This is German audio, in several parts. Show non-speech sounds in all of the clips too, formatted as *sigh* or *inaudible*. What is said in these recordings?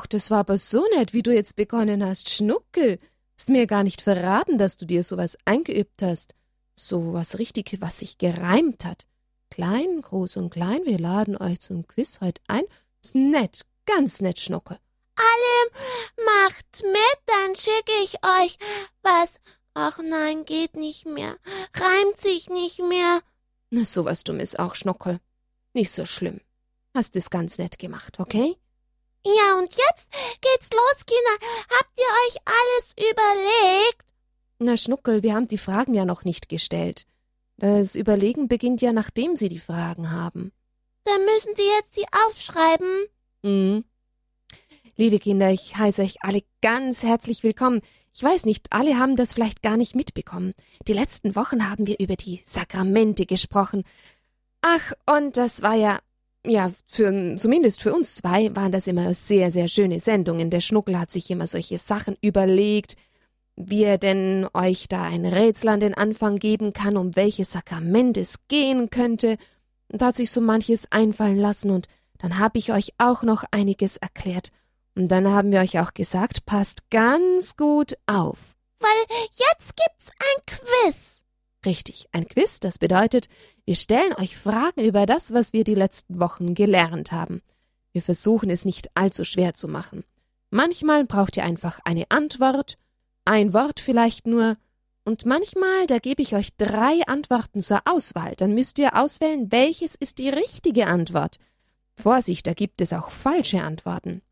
Ach, das war aber so nett, wie du jetzt begonnen hast. Schnuckel, hast mir gar nicht verraten, dass du dir sowas eingeübt hast. So was richtig, was sich gereimt hat. Klein, groß und klein, wir laden euch zum Quiz heute ein. Ist nett, ganz nett, Schnuckel. Alle macht mit, dann schicke ich euch was. Ach nein, geht nicht mehr. Reimt sich nicht mehr. Na, sowas Dummes auch, Schnuckel. Nicht so schlimm. Hast es ganz nett gemacht, okay? Ja, und jetzt geht's los, Kinder. Habt ihr euch alles überlegt? Na, Schnuckel, wir haben die Fragen ja noch nicht gestellt. Das Überlegen beginnt ja, nachdem Sie die Fragen haben. Dann müssen Sie jetzt sie aufschreiben. Mhm. Liebe Kinder, ich heiße euch alle ganz herzlich willkommen. Ich weiß nicht, alle haben das vielleicht gar nicht mitbekommen. Die letzten Wochen haben wir über die Sakramente gesprochen. Ach, und das war ja, ja, für, zumindest für uns zwei waren das immer sehr, sehr schöne Sendungen. Der Schnuckel hat sich immer solche Sachen überlegt, wie er denn euch da ein Rätsel an den Anfang geben kann, um welches Sakrament es gehen könnte, und hat sich so manches einfallen lassen, und dann habe ich euch auch noch einiges erklärt. Und dann haben wir euch auch gesagt, passt ganz gut auf. Weil jetzt gibt's ein Quiz. Richtig, ein Quiz, das bedeutet, wir stellen euch Fragen über das, was wir die letzten Wochen gelernt haben. Wir versuchen es nicht allzu schwer zu machen. Manchmal braucht ihr einfach eine Antwort, ein Wort vielleicht nur, und manchmal, da gebe ich euch drei Antworten zur Auswahl, dann müsst ihr auswählen, welches ist die richtige Antwort. Vorsicht, da gibt es auch falsche Antworten.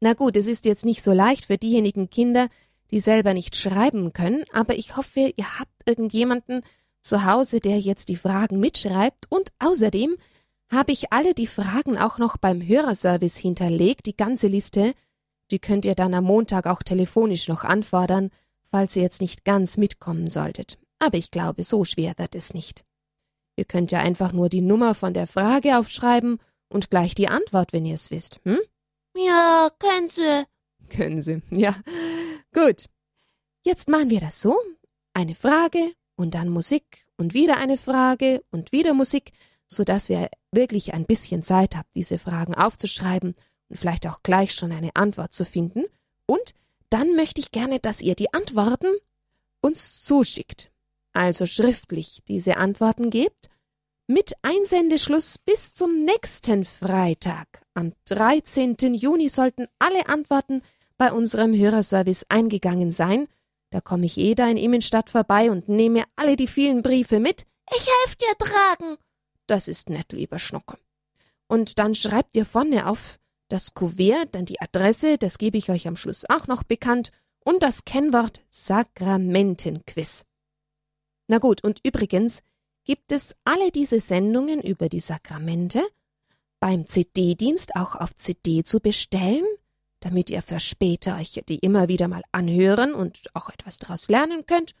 Na gut, es ist jetzt nicht so leicht für diejenigen Kinder, die selber nicht schreiben können, aber ich hoffe, ihr habt irgendjemanden zu Hause, der jetzt die Fragen mitschreibt und außerdem habe ich alle die Fragen auch noch beim Hörerservice hinterlegt, die ganze Liste, die könnt ihr dann am Montag auch telefonisch noch anfordern, falls ihr jetzt nicht ganz mitkommen solltet. Aber ich glaube, so schwer wird es nicht. Ihr könnt ja einfach nur die Nummer von der Frage aufschreiben und gleich die Antwort, wenn ihr es wisst, hm? Ja, können Sie. Können Sie, *laughs* ja. Gut. Jetzt machen wir das so. Eine Frage und dann Musik und wieder eine Frage und wieder Musik, so dass wir wirklich ein bisschen Zeit haben, diese Fragen aufzuschreiben und vielleicht auch gleich schon eine Antwort zu finden. Und dann möchte ich gerne, dass ihr die Antworten uns zuschickt. Also schriftlich diese Antworten gebt mit Einsendeschluss bis zum nächsten Freitag. Am 13. Juni sollten alle Antworten bei unserem Hörerservice eingegangen sein. Da komme ich eh da in Immenstadt vorbei und nehme alle die vielen Briefe mit. Ich helfe dir tragen. Das ist nett, lieber Schnucke. Und dann schreibt ihr vorne auf das Kuvert, dann die Adresse, das gebe ich euch am Schluss auch noch bekannt, und das Kennwort Sakramentenquiz. Na gut, und übrigens, gibt es alle diese Sendungen über die Sakramente beim CD-Dienst auch auf CD zu bestellen, damit ihr für später euch die immer wieder mal anhören und auch etwas daraus lernen könnt.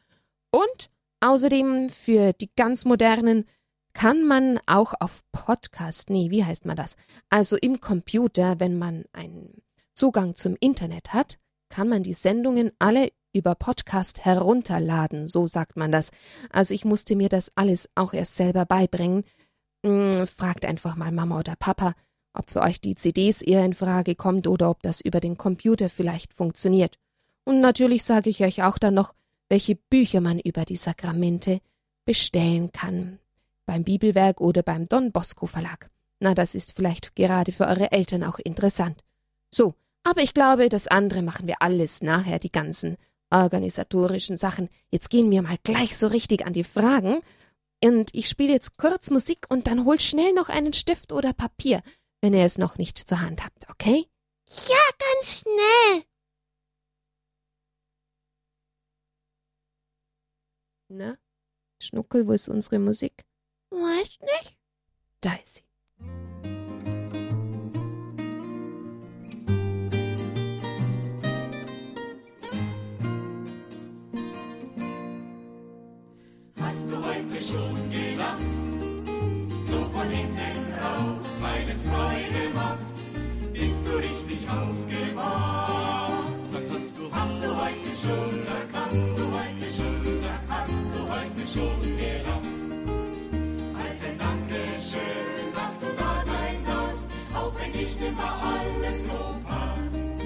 Und außerdem für die ganz modernen kann man auch auf Podcast, nee, wie heißt man das? Also im Computer, wenn man einen Zugang zum Internet hat, kann man die Sendungen alle über Podcast herunterladen, so sagt man das. Also ich musste mir das alles auch erst selber beibringen. Hm, fragt einfach mal Mama oder Papa, ob für euch die CDs eher in Frage kommt oder ob das über den Computer vielleicht funktioniert. Und natürlich sage ich euch auch dann noch, welche Bücher man über die Sakramente bestellen kann. Beim Bibelwerk oder beim Don Bosco Verlag. Na, das ist vielleicht gerade für eure Eltern auch interessant. So, aber ich glaube, das andere machen wir alles nachher, die ganzen organisatorischen Sachen. Jetzt gehen wir mal gleich so richtig an die Fragen. Und ich spiele jetzt kurz Musik und dann holt schnell noch einen Stift oder Papier, wenn ihr es noch nicht zur Hand habt, okay? Ja, ganz schnell. Na, Schnuckel, wo ist unsere Musik? Weiß nicht. Da ist sie. Schon, sag, hast du heute schon, sag, hast du heute schon gelacht. Als ein Dankeschön, dass du da sein darfst, auch wenn nicht immer es so passt,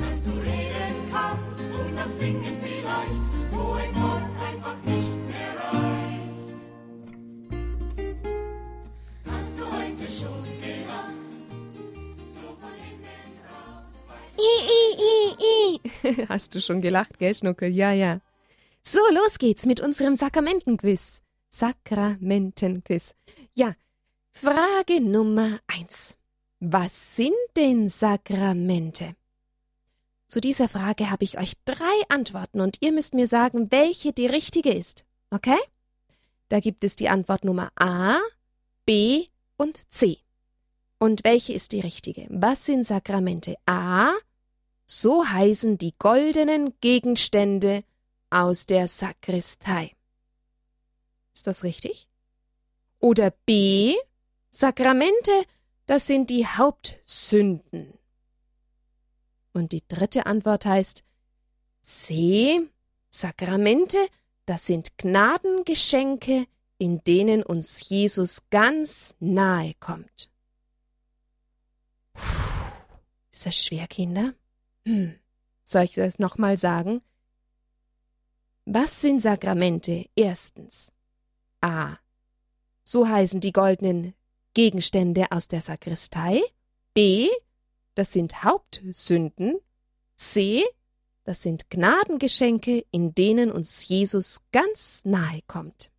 dass du reden kannst und das Singen vielleicht, wo ein Wort einfach nicht mehr reicht. Hast du heute schon gelacht? So von innen raus, I, i, i, i. *laughs* Hast du schon gelacht, gell, Schnuckel? Ja, ja. So, los geht's mit unserem Sakramentenquiz. Sakramentenquiz. Ja, Frage Nummer eins. Was sind denn Sakramente? Zu dieser Frage habe ich euch drei Antworten und ihr müsst mir sagen, welche die richtige ist. Okay? Da gibt es die Antwort Nummer A, B und C. Und welche ist die richtige? Was sind Sakramente? A. So heißen die goldenen Gegenstände aus der Sakristei. Ist das richtig? Oder B. Sakramente, das sind die Hauptsünden. Und die dritte Antwort heißt C. Sakramente, das sind Gnadengeschenke, in denen uns Jesus ganz nahe kommt. Puh, ist das schwer, Kinder? Hm. Soll ich das nochmal sagen? Was sind Sakramente? Erstens. A. So heißen die goldenen Gegenstände aus der Sakristei. B. Das sind Hauptsünden. C. Das sind Gnadengeschenke, in denen uns Jesus ganz nahe kommt.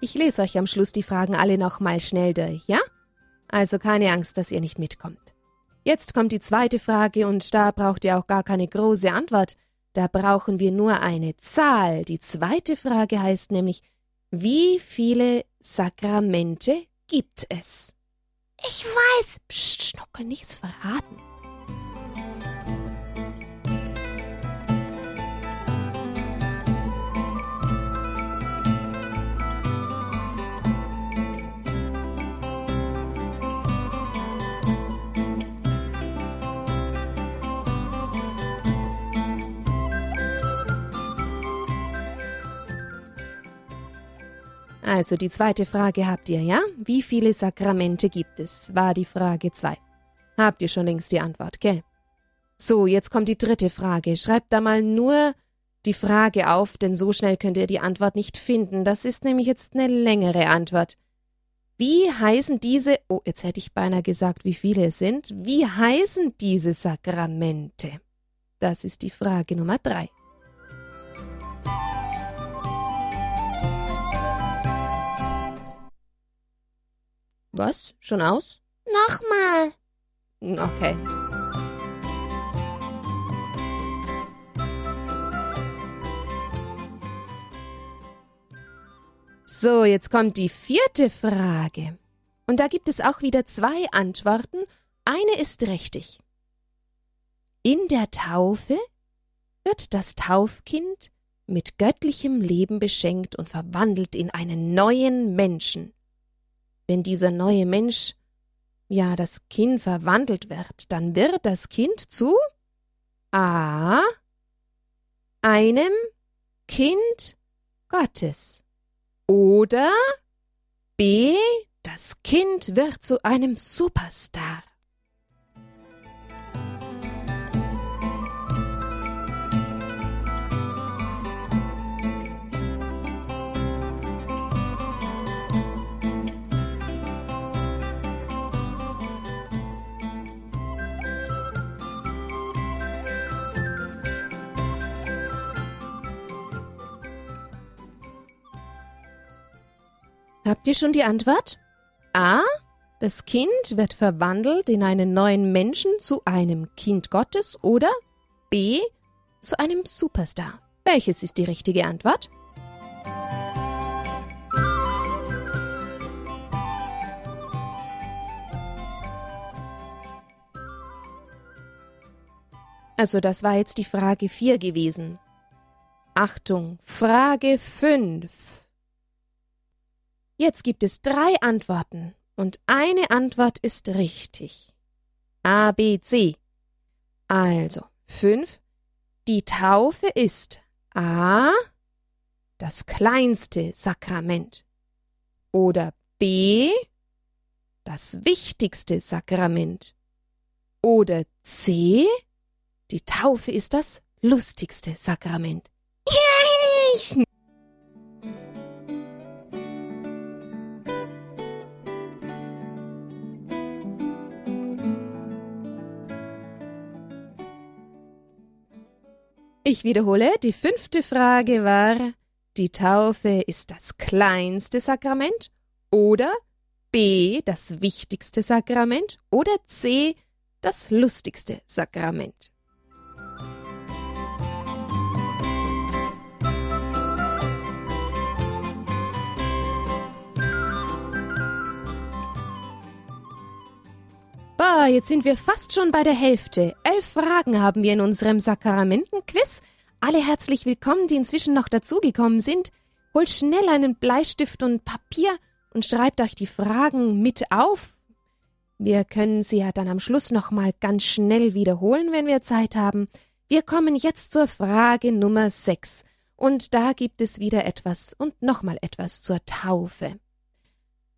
Ich lese euch am Schluss die Fragen alle nochmal schnell durch, ja? Also keine Angst, dass ihr nicht mitkommt. Jetzt kommt die zweite Frage und da braucht ihr auch gar keine große Antwort. Da brauchen wir nur eine Zahl. Die zweite Frage heißt nämlich, wie viele Sakramente gibt es? Ich weiß. Psst, Schnuckel, nichts verraten. Also die zweite Frage habt ihr, ja? Wie viele Sakramente gibt es? War die Frage 2. Habt ihr schon längst die Antwort, gell? So, jetzt kommt die dritte Frage. Schreibt da mal nur die Frage auf, denn so schnell könnt ihr die Antwort nicht finden. Das ist nämlich jetzt eine längere Antwort. Wie heißen diese, oh, jetzt hätte ich beinahe gesagt, wie viele es sind. Wie heißen diese Sakramente? Das ist die Frage Nummer drei. Was? Schon aus? Nochmal. Okay. So, jetzt kommt die vierte Frage. Und da gibt es auch wieder zwei Antworten. Eine ist richtig. In der Taufe wird das Taufkind mit göttlichem Leben beschenkt und verwandelt in einen neuen Menschen. Wenn dieser neue Mensch, ja, das Kind verwandelt wird, dann wird das Kind zu A. einem Kind Gottes. Oder B. Das Kind wird zu einem Superstar. Habt ihr schon die Antwort? A. Das Kind wird verwandelt in einen neuen Menschen zu einem Kind Gottes oder B. zu einem Superstar. Welches ist die richtige Antwort? Also das war jetzt die Frage 4 gewesen. Achtung, Frage 5. Jetzt gibt es drei Antworten und eine Antwort ist richtig. A, B, C. Also, fünf. Die Taufe ist A. Das kleinste Sakrament. Oder B. Das wichtigste Sakrament. Oder C. Die Taufe ist das lustigste Sakrament. Ich Ich wiederhole, die fünfte Frage war, die Taufe ist das kleinste Sakrament oder B das wichtigste Sakrament oder C das lustigste Sakrament. Boah, jetzt sind wir fast schon bei der Hälfte. Elf Fragen haben wir in unserem Sakramentenquiz. Alle herzlich willkommen, die inzwischen noch dazugekommen sind. Holt schnell einen Bleistift und Papier und schreibt euch die Fragen mit auf. Wir können sie ja dann am Schluss noch mal ganz schnell wiederholen, wenn wir Zeit haben. Wir kommen jetzt zur Frage Nummer 6. Und da gibt es wieder etwas und nochmal etwas zur Taufe.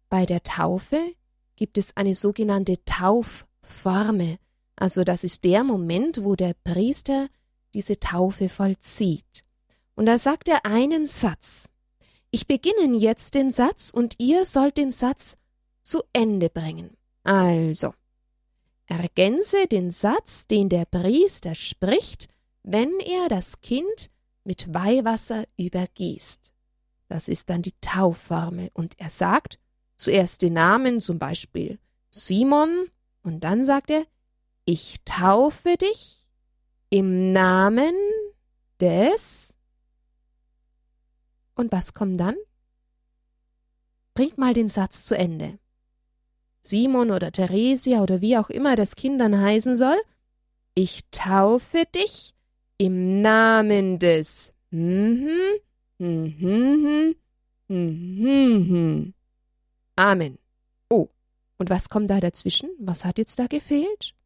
Bei der Taufe gibt es eine sogenannte Taufformel. Also das ist der Moment, wo der Priester diese Taufe vollzieht. Und da sagt er einen Satz. Ich beginne jetzt den Satz und ihr sollt den Satz zu Ende bringen. Also, ergänze den Satz, den der Priester spricht, wenn er das Kind mit Weihwasser übergießt. Das ist dann die Taufformel. Und er sagt zuerst den Namen, zum Beispiel Simon, und dann sagt er, ich taufe dich im Namen des. Und was kommt dann? Bringt mal den Satz zu Ende. Simon oder Theresia oder wie auch immer das Kind dann heißen soll. Ich taufe dich im Namen des. Mhm, mhm, mhm, Amen. Oh, und was kommt da dazwischen? Was hat jetzt da gefehlt?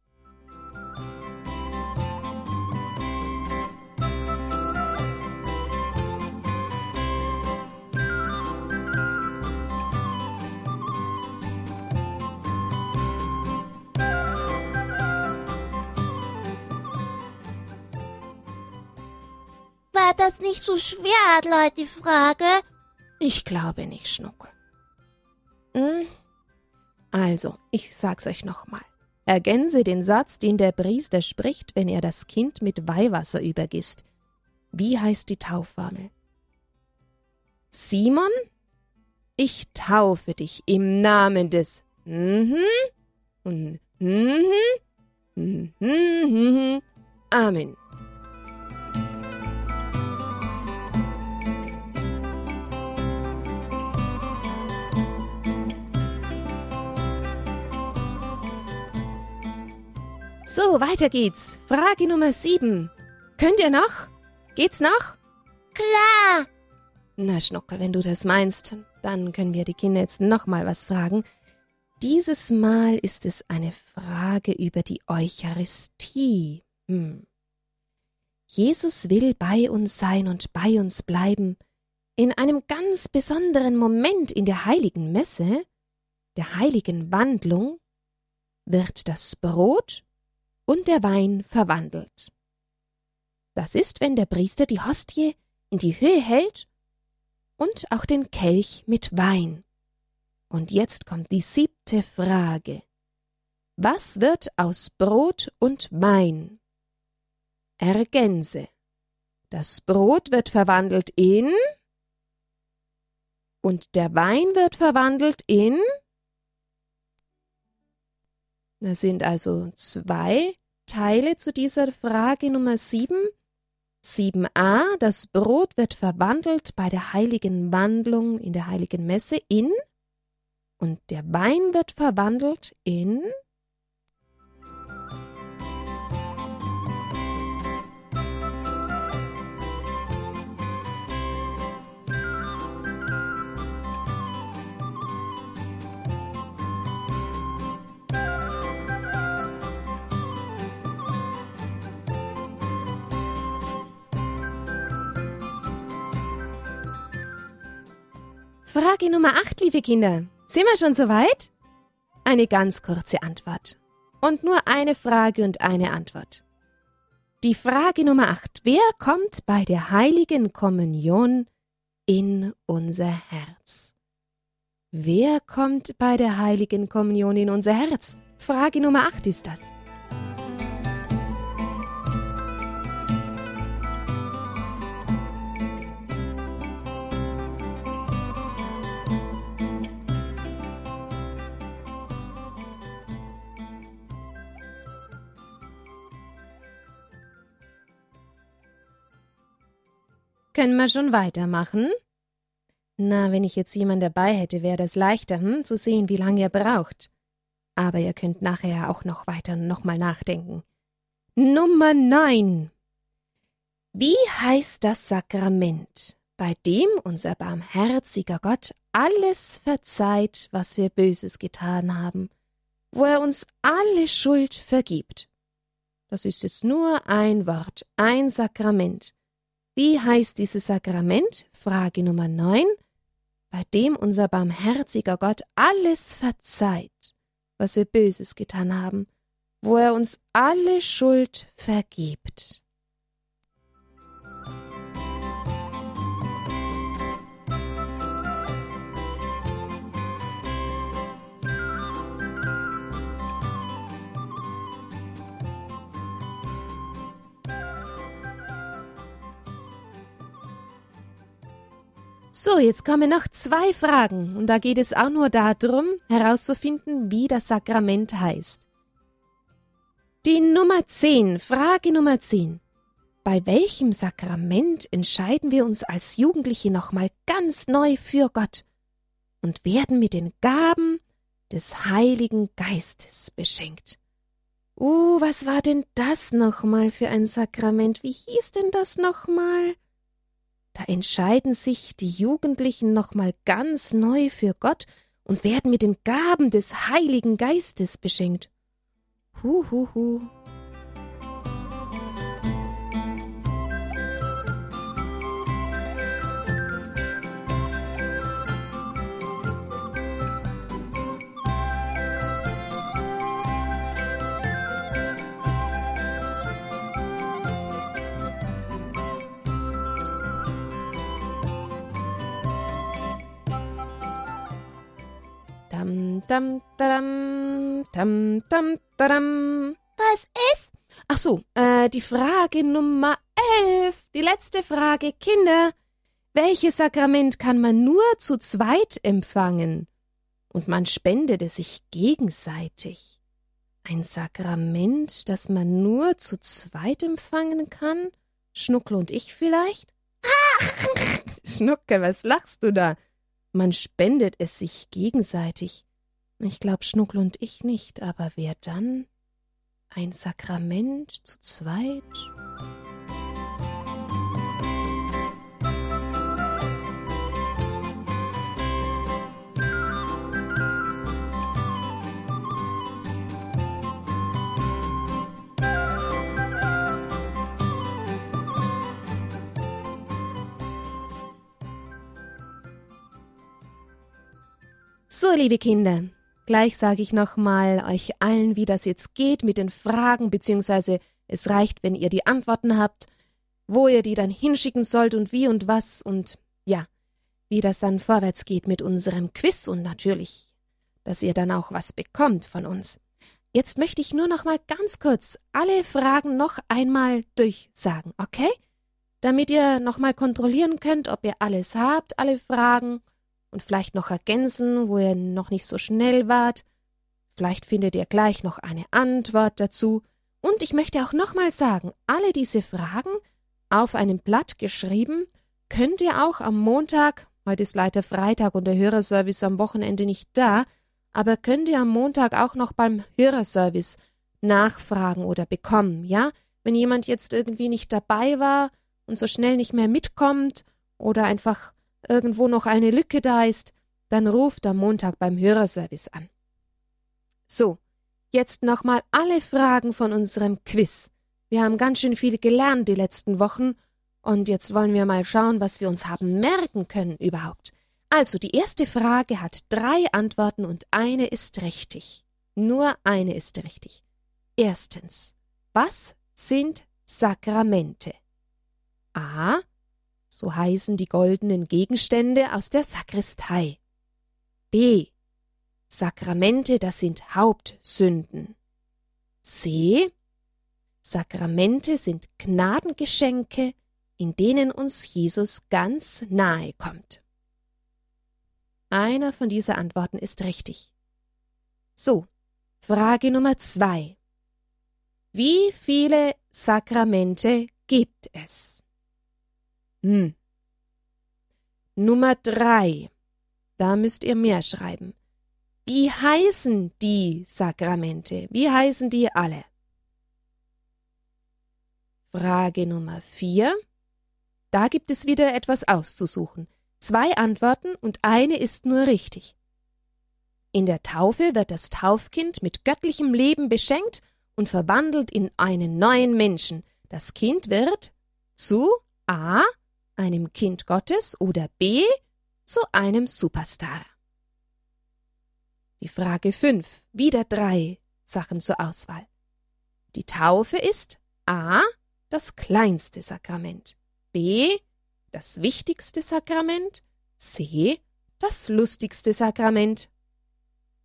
War das nicht so schwer, Adler, die Frage? Ich glaube nicht, Schnuckel. Hm? Also, ich sag's euch nochmal. Ergänze den Satz, den der Priester spricht, wenn er das Kind mit Weihwasser übergisst. Wie heißt die Taufformel? Simon, ich taufe dich im Namen des mhm und mhm, mhm, mhm, Amen. So, weiter geht's. Frage Nummer sieben. Könnt ihr noch? Geht's noch? Klar. Na, Schnuckel, wenn du das meinst, dann können wir die Kinder jetzt nochmal was fragen. Dieses Mal ist es eine Frage über die Eucharistie. Hm. Jesus will bei uns sein und bei uns bleiben. In einem ganz besonderen Moment in der heiligen Messe, der heiligen Wandlung, wird das Brot und der Wein verwandelt. Das ist, wenn der Priester die Hostie in die Höhe hält und auch den Kelch mit Wein. Und jetzt kommt die siebte Frage. Was wird aus Brot und Wein? Ergänze. Das Brot wird verwandelt in und der Wein wird verwandelt in das sind also zwei Teile zu dieser Frage Nummer 7. 7a, das Brot wird verwandelt bei der heiligen Wandlung in der heiligen Messe in und der Wein wird verwandelt in Frage Nummer 8, liebe Kinder. Sind wir schon soweit? Eine ganz kurze Antwort. Und nur eine Frage und eine Antwort. Die Frage Nummer 8. Wer kommt bei der heiligen Kommunion in unser Herz? Wer kommt bei der heiligen Kommunion in unser Herz? Frage Nummer 8 ist das. Können wir schon weitermachen? Na, wenn ich jetzt jemand dabei hätte, wäre das leichter, hm, zu sehen, wie lange ihr braucht. Aber ihr könnt nachher auch noch weiter nochmal nachdenken. Nummer 9. Wie heißt das Sakrament, bei dem unser barmherziger Gott alles verzeiht, was wir Böses getan haben, wo er uns alle Schuld vergibt? Das ist jetzt nur ein Wort, ein Sakrament. Wie heißt dieses Sakrament? Frage Nummer 9 bei dem unser barmherziger Gott alles verzeiht, was wir Böses getan haben, wo er uns alle Schuld vergibt. So, jetzt kommen noch zwei Fragen, und da geht es auch nur darum, herauszufinden, wie das Sakrament heißt. Die Nummer 10, Frage Nummer 10. Bei welchem Sakrament entscheiden wir uns als Jugendliche nochmal ganz neu für Gott und werden mit den Gaben des Heiligen Geistes beschenkt? Uh, was war denn das nochmal für ein Sakrament? Wie hieß denn das nochmal? Da entscheiden sich die Jugendlichen nochmal ganz neu für Gott und werden mit den Gaben des Heiligen Geistes beschenkt. Hu, hu, hu. Dam, dam, dam, dam, dam. Was ist? Ach so, äh, die Frage Nummer elf. Die letzte Frage, Kinder. Welches Sakrament kann man nur zu zweit empfangen? Und man spendet es sich gegenseitig. Ein Sakrament, das man nur zu zweit empfangen kann? Schnuckel und ich vielleicht? *laughs* Schnuckel, was lachst du da? Man spendet es sich gegenseitig. Ich glaub Schnuckel und ich nicht, aber wer dann? Ein Sakrament zu zweit? So, liebe Kinder, Gleich sage ich nochmal euch allen, wie das jetzt geht mit den Fragen, beziehungsweise es reicht, wenn ihr die Antworten habt, wo ihr die dann hinschicken sollt und wie und was und ja, wie das dann vorwärts geht mit unserem Quiz und natürlich, dass ihr dann auch was bekommt von uns. Jetzt möchte ich nur noch mal ganz kurz alle Fragen noch einmal durchsagen, okay? Damit ihr noch mal kontrollieren könnt, ob ihr alles habt, alle Fragen und vielleicht noch ergänzen, wo ihr noch nicht so schnell wart. Vielleicht findet ihr gleich noch eine Antwort dazu. Und ich möchte auch nochmal sagen, alle diese Fragen auf einem Blatt geschrieben, könnt ihr auch am Montag, heute ist leider Freitag und der Hörerservice am Wochenende nicht da, aber könnt ihr am Montag auch noch beim Hörerservice nachfragen oder bekommen, ja? Wenn jemand jetzt irgendwie nicht dabei war und so schnell nicht mehr mitkommt oder einfach irgendwo noch eine Lücke da ist, dann ruft am Montag beim Hörerservice an. So, jetzt nochmal alle Fragen von unserem Quiz. Wir haben ganz schön viel gelernt die letzten Wochen und jetzt wollen wir mal schauen, was wir uns haben merken können überhaupt. Also, die erste Frage hat drei Antworten und eine ist richtig. Nur eine ist richtig. Erstens, was sind Sakramente? A. So heißen die goldenen Gegenstände aus der Sakristei. B. Sakramente, das sind Hauptsünden. C. Sakramente sind Gnadengeschenke, in denen uns Jesus ganz nahe kommt. Einer von dieser Antworten ist richtig. So, Frage Nummer zwei. Wie viele Sakramente gibt es? Hm. Nummer drei. Da müsst ihr mehr schreiben. Wie heißen die Sakramente? Wie heißen die alle? Frage Nummer vier. Da gibt es wieder etwas auszusuchen. Zwei Antworten und eine ist nur richtig. In der Taufe wird das Taufkind mit göttlichem Leben beschenkt und verwandelt in einen neuen Menschen. Das Kind wird zu A. einem Kind Gottes oder B. zu einem Superstar. Die Frage 5. Wieder drei Sachen zur Auswahl. Die Taufe ist A. das kleinste Sakrament, B. das wichtigste Sakrament, C. das lustigste Sakrament.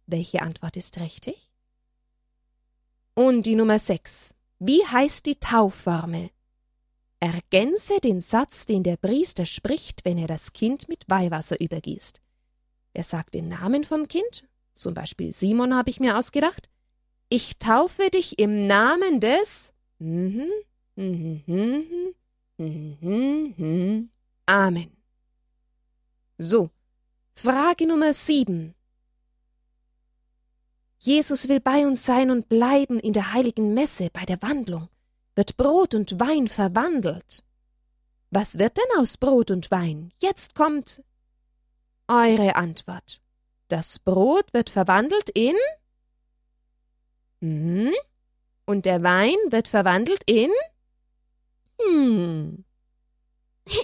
Welche Antwort ist richtig? Und die Nummer 6. Wie heißt die Taufformel? Ergänze den Satz, den der Priester spricht, wenn er das Kind mit Weihwasser übergießt. Er sagt den Namen vom Kind zum Beispiel Simon habe ich mir ausgedacht, ich taufe dich im Namen des Amen. So, Frage Nummer sieben. Jesus will bei uns sein und bleiben in der heiligen Messe bei der Wandlung. Wird Brot und Wein verwandelt? Was wird denn aus Brot und Wein? Jetzt kommt eure Antwort. Das Brot wird verwandelt in hm, und der Wein wird verwandelt in hm. *laughs*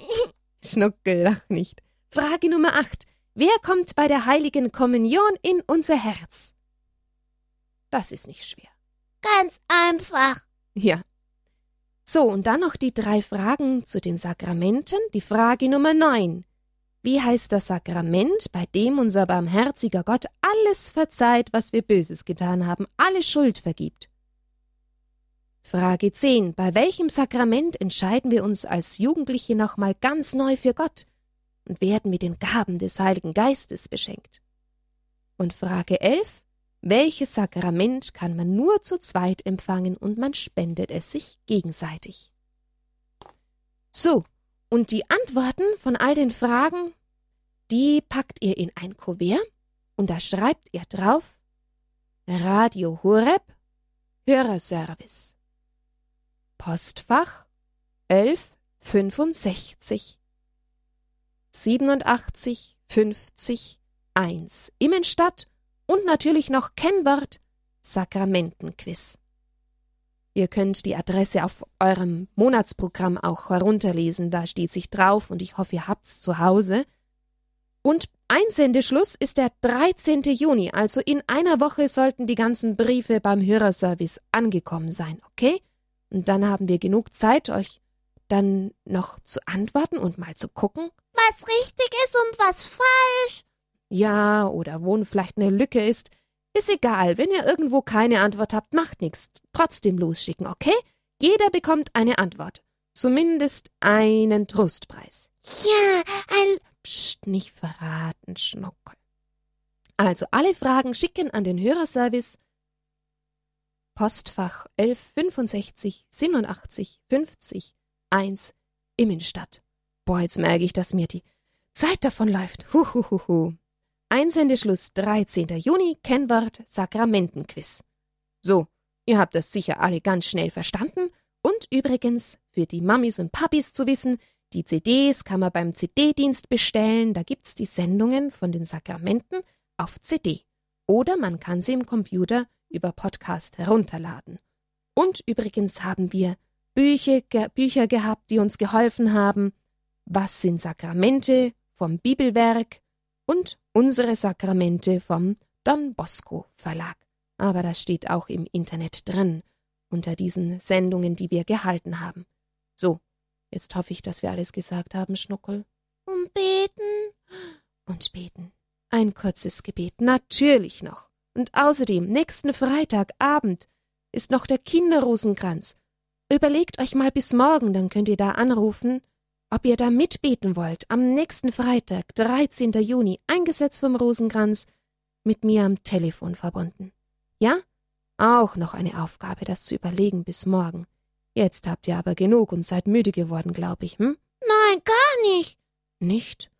Schnuckel, lach nicht. Frage Nummer 8. Wer kommt bei der heiligen Kommunion in unser Herz? Das ist nicht schwer. Ganz einfach. Ja. So, und dann noch die drei Fragen zu den Sakramenten. Die Frage Nummer 9. Wie heißt das Sakrament, bei dem unser barmherziger Gott alles verzeiht, was wir Böses getan haben, alle Schuld vergibt? Frage 10. Bei welchem Sakrament entscheiden wir uns als Jugendliche nochmal ganz neu für Gott und werden mit den Gaben des Heiligen Geistes beschenkt? Und Frage 11. Welches Sakrament kann man nur zu zweit empfangen und man spendet es sich gegenseitig? So, und die Antworten von all den Fragen, die packt ihr in ein Kuvert und da schreibt ihr drauf Radio Horeb Hörerservice. Postfach 1165 87 50 1 Immenstadt und natürlich noch Kennwort Sakramentenquiz. Ihr könnt die Adresse auf eurem Monatsprogramm auch herunterlesen, da steht sich drauf und ich hoffe, ihr habt's zu Hause. Und Einsendeschluss ist der 13. Juni, also in einer Woche sollten die ganzen Briefe beim Hörerservice angekommen sein, okay? Und dann haben wir genug Zeit, euch dann noch zu antworten und mal zu gucken. Was richtig ist und was falsch. Ja, oder wo vielleicht eine Lücke ist. Ist egal, wenn ihr irgendwo keine Antwort habt, macht nichts. Trotzdem losschicken, okay? Jeder bekommt eine Antwort. Zumindest einen Trostpreis. Ja, ein. Psst, nicht verraten, Schnuckel. Also alle Fragen schicken an den Hörerservice. Postfach 1165 87 50 1 Immenstadt. Boah, jetzt merke ich, dass mir die Zeit davonläuft. Huhuhuhu. Einsendeschluss 13. Juni, Kennwort Sakramentenquiz. So, ihr habt das sicher alle ganz schnell verstanden. Und übrigens, für die Mamis und Papis zu wissen, die CDs kann man beim CD-Dienst bestellen, da gibt's die Sendungen von den Sakramenten auf CD. Oder man kann sie im Computer über Podcast herunterladen. Und übrigens haben wir Bücher, ge Bücher gehabt, die uns geholfen haben. Was sind Sakramente vom Bibelwerk? und unsere Sakramente vom Don Bosco Verlag. Aber das steht auch im Internet drin, unter diesen Sendungen, die wir gehalten haben. So, jetzt hoffe ich, dass wir alles gesagt haben, Schnuckel. Und beten? Und beten. Ein kurzes Gebet, natürlich noch. Und außerdem, nächsten Freitagabend ist noch der Kinderrosenkranz. Überlegt euch mal bis morgen, dann könnt ihr da anrufen, ob ihr da mitbeten wollt. Am nächsten Freitag, 13. Juni, eingesetzt vom Rosenkranz, mit mir am Telefon verbunden. Ja? Auch noch eine Aufgabe, das zu überlegen bis morgen. Jetzt habt ihr aber genug und seid müde geworden, glaub ich, hm? Nein, gar nicht. Nicht?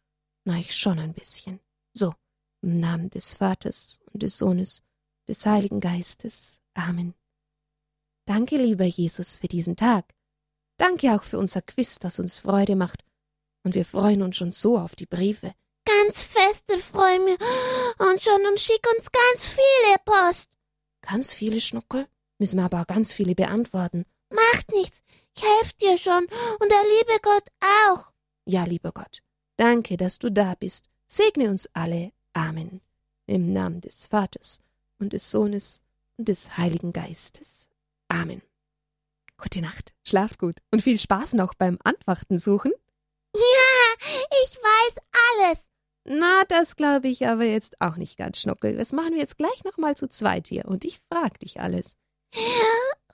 Na, ich schon ein bisschen. So, im Namen des Vaters und des Sohnes, des Heiligen Geistes. Amen. Danke, lieber Jesus, für diesen Tag. Danke auch für unser Quiz, das uns Freude macht. Und wir freuen uns schon so auf die Briefe. Ganz feste freuen wir und schon und schick uns ganz viele Post. Ganz viele Schnuckel? Müssen wir aber auch ganz viele beantworten. Macht nichts, ich helfe dir schon und der liebe Gott auch. Ja, lieber Gott, danke, dass du da bist. Segne uns alle. Amen. Im Namen des Vaters und des Sohnes und des Heiligen Geistes. Amen. Gute Nacht, schlaft gut und viel Spaß noch beim Antworten suchen. Ja, ich weiß alles. Na, das glaube ich aber jetzt auch nicht ganz, Schnuckel. Das machen wir jetzt gleich noch mal zu zweit hier und ich frag dich alles. Ja,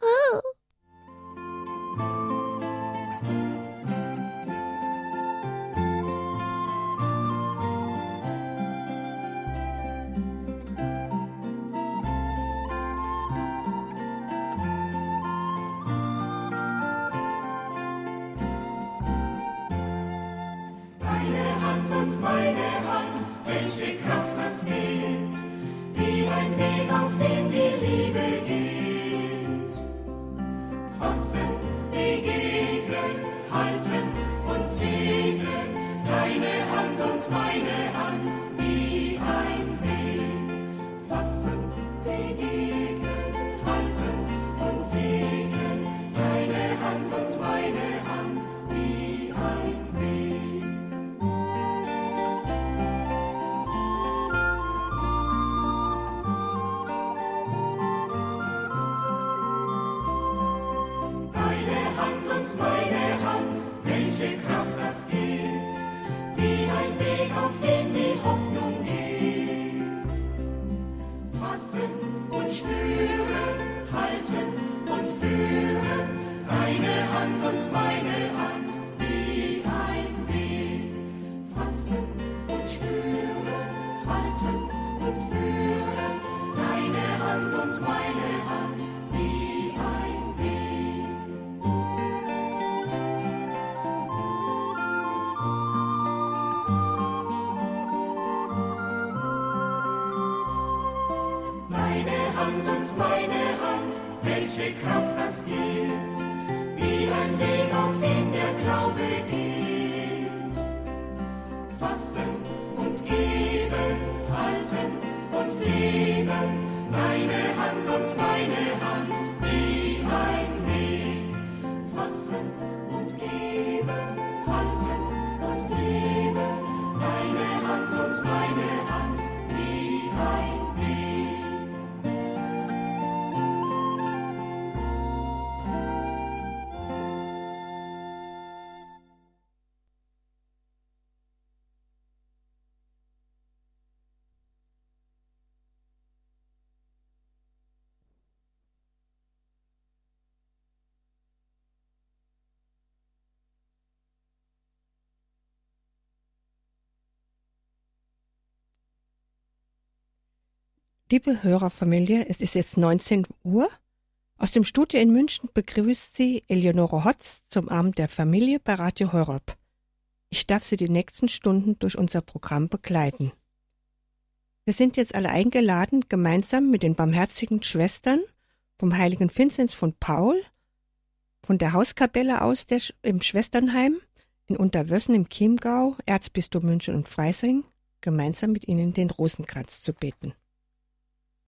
oh. Meine Hand, welche Kraft das gibt, wie ein Weg, auf dem die Liebe geht. Fassen, begegnen, halten und segnen, Liebe Hörerfamilie, es ist jetzt 19 Uhr. Aus dem Studio in München begrüßt Sie Eleonore Hotz zum Abend der Familie bei Radio Horeb. Ich darf Sie die nächsten Stunden durch unser Programm begleiten. Wir sind jetzt alle eingeladen, gemeinsam mit den barmherzigen Schwestern vom heiligen Vinzenz von Paul, von der Hauskapelle aus der, im Schwesternheim, in Unterwössen im Chiemgau, Erzbistum München und Freising, gemeinsam mit ihnen den Rosenkranz zu beten.